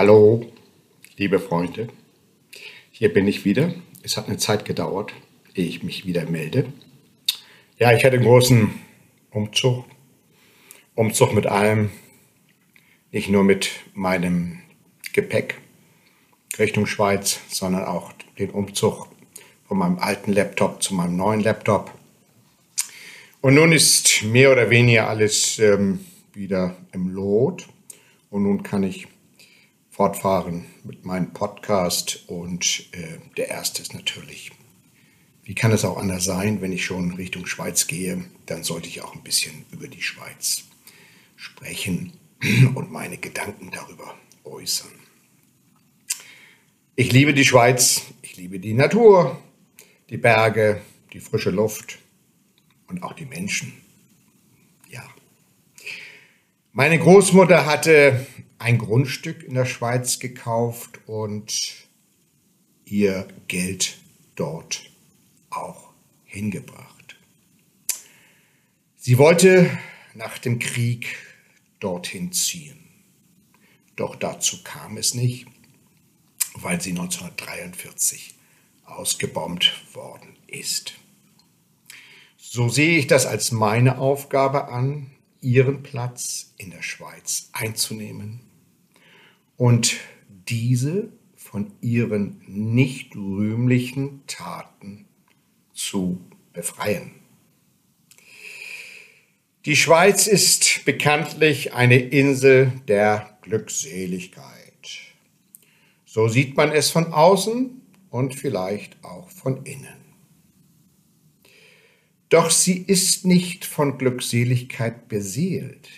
Hallo, liebe Freunde. Hier bin ich wieder. Es hat eine Zeit gedauert, ehe ich mich wieder melde. Ja, ich hatte einen großen Umzug. Umzug mit allem. Nicht nur mit meinem Gepäck Richtung Schweiz, sondern auch den Umzug von meinem alten Laptop zu meinem neuen Laptop. Und nun ist mehr oder weniger alles ähm, wieder im Lot. Und nun kann ich fortfahren mit meinem Podcast. Und äh, der erste ist natürlich, wie kann es auch anders sein, wenn ich schon Richtung Schweiz gehe, dann sollte ich auch ein bisschen über die Schweiz sprechen und meine Gedanken darüber äußern. Ich liebe die Schweiz, ich liebe die Natur, die Berge, die frische Luft und auch die Menschen. Ja. Meine Großmutter hatte ein Grundstück in der Schweiz gekauft und ihr Geld dort auch hingebracht. Sie wollte nach dem Krieg dorthin ziehen. Doch dazu kam es nicht, weil sie 1943 ausgebombt worden ist. So sehe ich das als meine Aufgabe an, ihren Platz in der Schweiz einzunehmen und diese von ihren nicht rühmlichen Taten zu befreien. Die Schweiz ist bekanntlich eine Insel der Glückseligkeit. So sieht man es von außen und vielleicht auch von innen. Doch sie ist nicht von Glückseligkeit beseelt.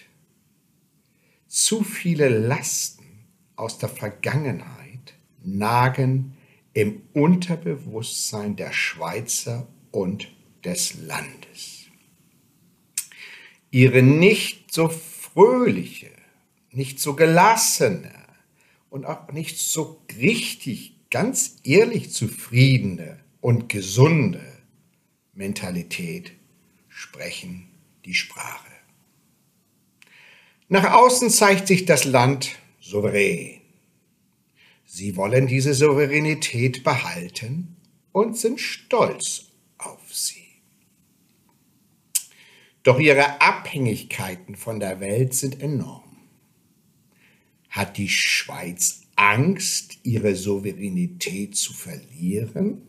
Zu viele Lasten aus der Vergangenheit nagen im Unterbewusstsein der Schweizer und des Landes. Ihre nicht so fröhliche, nicht so gelassene und auch nicht so richtig, ganz ehrlich zufriedene und gesunde Mentalität sprechen die Sprache. Nach außen zeigt sich das Land souverän. Sie wollen diese Souveränität behalten und sind stolz auf sie. Doch ihre Abhängigkeiten von der Welt sind enorm. Hat die Schweiz Angst, ihre Souveränität zu verlieren?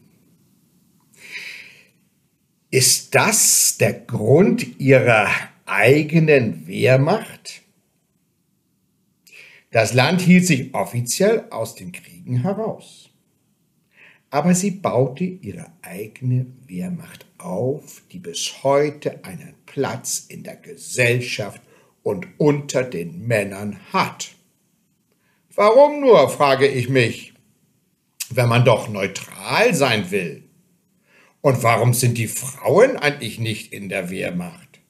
Ist das der Grund ihrer eigenen Wehrmacht? Das Land hielt sich offiziell aus den Kriegen heraus. Aber sie baute ihre eigene Wehrmacht auf, die bis heute einen Platz in der Gesellschaft und unter den Männern hat. Warum nur, frage ich mich, wenn man doch neutral sein will. Und warum sind die Frauen eigentlich nicht in der Wehrmacht?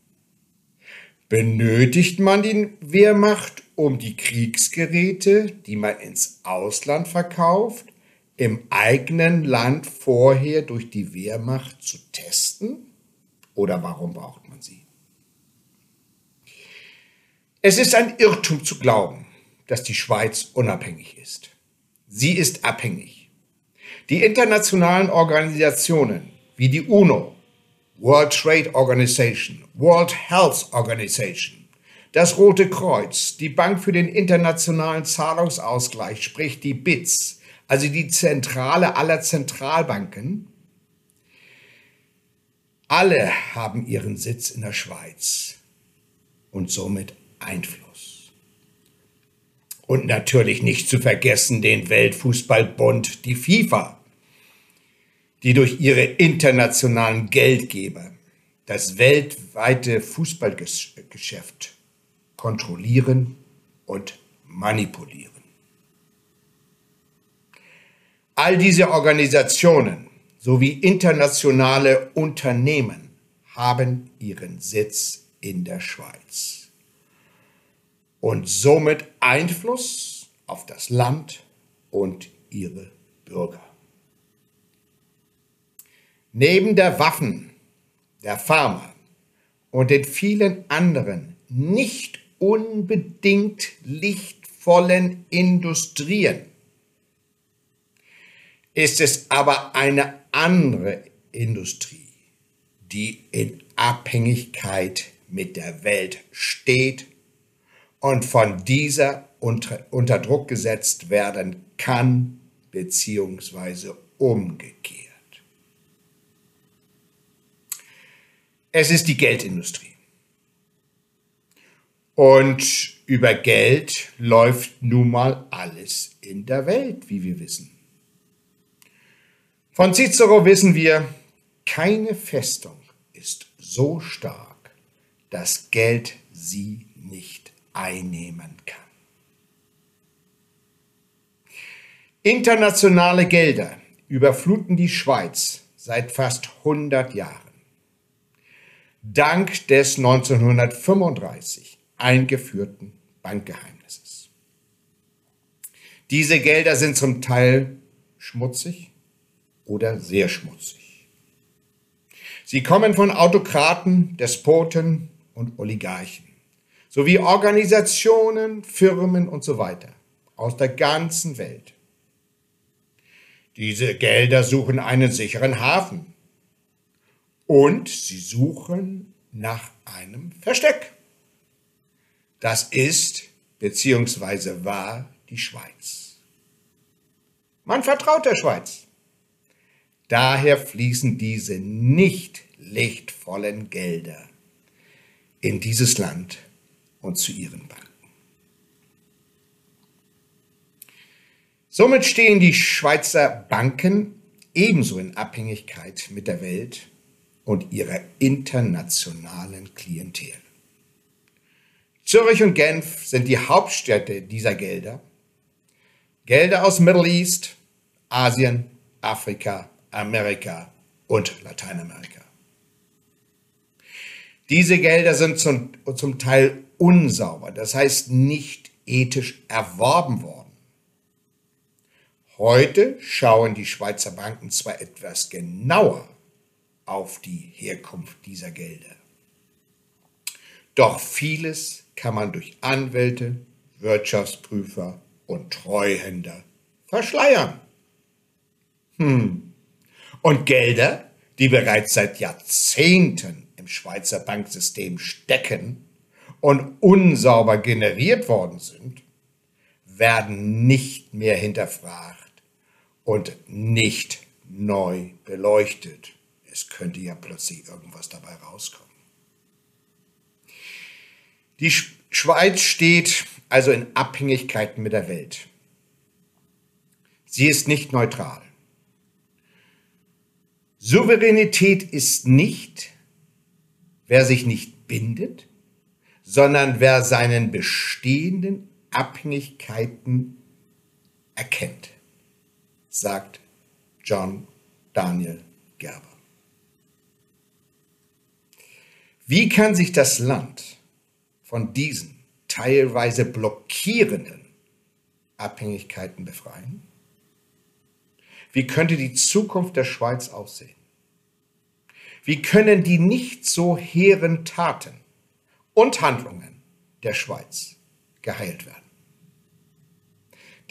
Benötigt man die Wehrmacht, um die Kriegsgeräte, die man ins Ausland verkauft, im eigenen Land vorher durch die Wehrmacht zu testen? Oder warum braucht man sie? Es ist ein Irrtum zu glauben, dass die Schweiz unabhängig ist. Sie ist abhängig. Die internationalen Organisationen wie die UNO, World Trade Organization, World Health Organization, das Rote Kreuz, die Bank für den internationalen Zahlungsausgleich, sprich die BITS, also die Zentrale aller Zentralbanken, alle haben ihren Sitz in der Schweiz und somit Einfluss. Und natürlich nicht zu vergessen den Weltfußballbund, die FIFA, die durch ihre internationalen Geldgeber das weltweite Fußballgeschäft kontrollieren und manipulieren. All diese Organisationen sowie internationale Unternehmen haben ihren Sitz in der Schweiz und somit Einfluss auf das Land und ihre Bürger. Neben der Waffen, der Pharma und den vielen anderen nicht unbedingt lichtvollen Industrien. Ist es aber eine andere Industrie, die in Abhängigkeit mit der Welt steht und von dieser unter, unter Druck gesetzt werden kann, beziehungsweise umgekehrt. Es ist die Geldindustrie. Und über Geld läuft nun mal alles in der Welt, wie wir wissen. Von Cicero wissen wir, keine Festung ist so stark, dass Geld sie nicht einnehmen kann. Internationale Gelder überfluten die Schweiz seit fast 100 Jahren dank des 1935 eingeführten Bankgeheimnisses. Diese Gelder sind zum Teil schmutzig oder sehr schmutzig. Sie kommen von Autokraten, Despoten und Oligarchen sowie Organisationen, Firmen und so weiter aus der ganzen Welt. Diese Gelder suchen einen sicheren Hafen und sie suchen nach einem Versteck. Das ist beziehungsweise war die Schweiz. Man vertraut der Schweiz. Daher fließen diese nicht lichtvollen Gelder in dieses Land und zu ihren Banken. Somit stehen die Schweizer Banken ebenso in Abhängigkeit mit der Welt und ihrer internationalen Klientel. Zürich und Genf sind die Hauptstädte dieser Gelder. Gelder aus Middle East, Asien, Afrika, Amerika und Lateinamerika. Diese Gelder sind zum, zum Teil unsauber, das heißt nicht ethisch erworben worden. Heute schauen die Schweizer Banken zwar etwas genauer auf die Herkunft dieser Gelder. Doch vieles kann man durch Anwälte, Wirtschaftsprüfer und Treuhänder verschleiern. Hm. Und Gelder, die bereits seit Jahrzehnten im Schweizer Banksystem stecken und unsauber generiert worden sind, werden nicht mehr hinterfragt und nicht neu beleuchtet es könnte ja plötzlich irgendwas dabei rauskommen. Die Schweiz steht also in Abhängigkeiten mit der Welt. Sie ist nicht neutral. Souveränität ist nicht, wer sich nicht bindet, sondern wer seinen bestehenden Abhängigkeiten erkennt, sagt John Daniel Gerber. Wie kann sich das Land von diesen teilweise blockierenden Abhängigkeiten befreien? Wie könnte die Zukunft der Schweiz aussehen? Wie können die nicht so hehren Taten und Handlungen der Schweiz geheilt werden?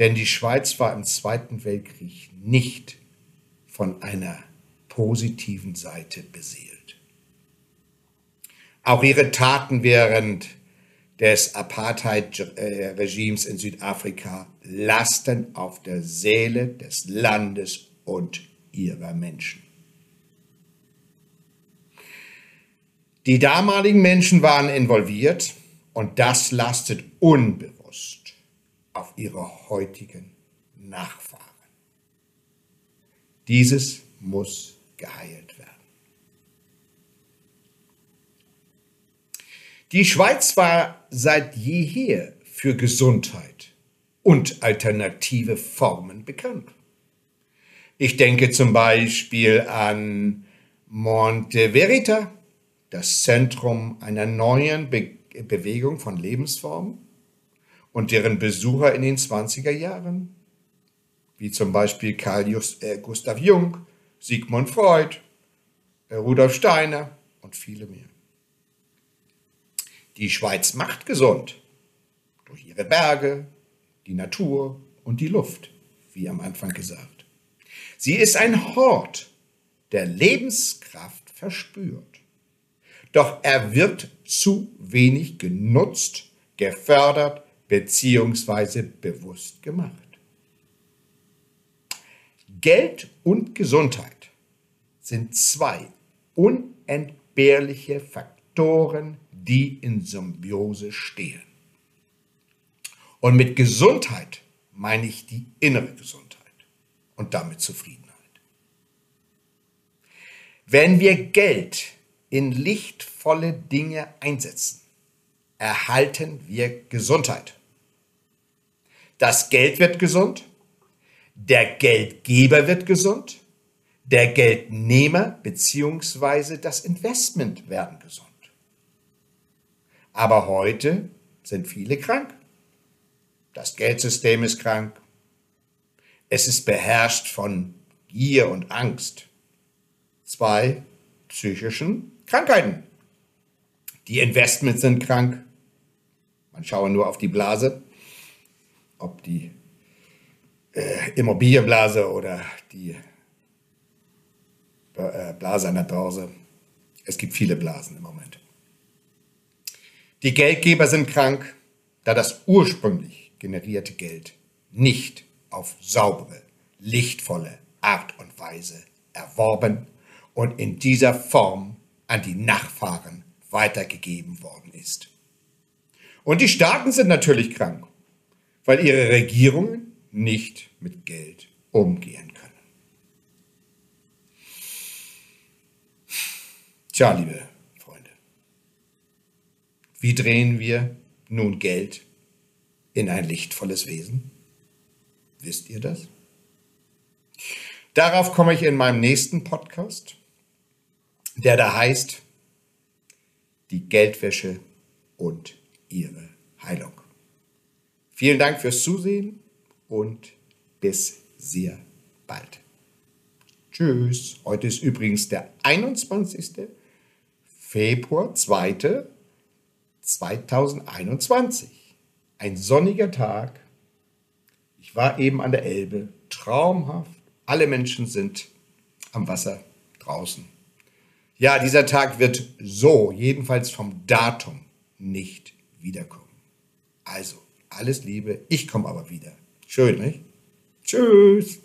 Denn die Schweiz war im Zweiten Weltkrieg nicht von einer positiven Seite beseelt. Auch ihre Taten während des Apartheid-Regimes in Südafrika lasten auf der Seele des Landes und ihrer Menschen. Die damaligen Menschen waren involviert und das lastet unbewusst auf ihre heutigen Nachfahren. Dieses muss geheilt werden. Die Schweiz war seit jeher für Gesundheit und alternative Formen bekannt. Ich denke zum Beispiel an Monte Verita, das Zentrum einer neuen Be Bewegung von Lebensformen und deren Besucher in den 20er Jahren, wie zum Beispiel Carl Just, äh, Gustav Jung, Sigmund Freud, Rudolf Steiner und viele mehr. Die Schweiz macht gesund durch ihre Berge, die Natur und die Luft, wie am Anfang gesagt. Sie ist ein Hort, der Lebenskraft verspürt. Doch er wird zu wenig genutzt, gefördert bzw. bewusst gemacht. Geld und Gesundheit sind zwei unentbehrliche Faktoren, die in Symbiose stehen. Und mit Gesundheit meine ich die innere Gesundheit und damit Zufriedenheit. Wenn wir Geld in lichtvolle Dinge einsetzen, erhalten wir Gesundheit. Das Geld wird gesund, der Geldgeber wird gesund, der Geldnehmer bzw. das Investment werden gesund. Aber heute sind viele krank. Das Geldsystem ist krank. Es ist beherrscht von Gier und Angst. Zwei psychischen Krankheiten. Die Investments sind krank. Man schaue nur auf die Blase, ob die äh, Immobilienblase oder die äh, Blase an der Börse. Es gibt viele Blasen im Moment. Die Geldgeber sind krank, da das ursprünglich generierte Geld nicht auf saubere, lichtvolle Art und Weise erworben und in dieser Form an die Nachfahren weitergegeben worden ist. Und die Staaten sind natürlich krank, weil ihre Regierungen nicht mit Geld umgehen können. Tja, liebe wie drehen wir nun Geld in ein lichtvolles Wesen? Wisst ihr das? Darauf komme ich in meinem nächsten Podcast, der da heißt Die Geldwäsche und ihre Heilung. Vielen Dank fürs Zusehen und bis sehr bald. Tschüss. Heute ist übrigens der 21. Februar 2. 2021. Ein sonniger Tag. Ich war eben an der Elbe. Traumhaft. Alle Menschen sind am Wasser draußen. Ja, dieser Tag wird so, jedenfalls vom Datum, nicht wiederkommen. Also, alles Liebe. Ich komme aber wieder. Schön, nicht? Tschüss.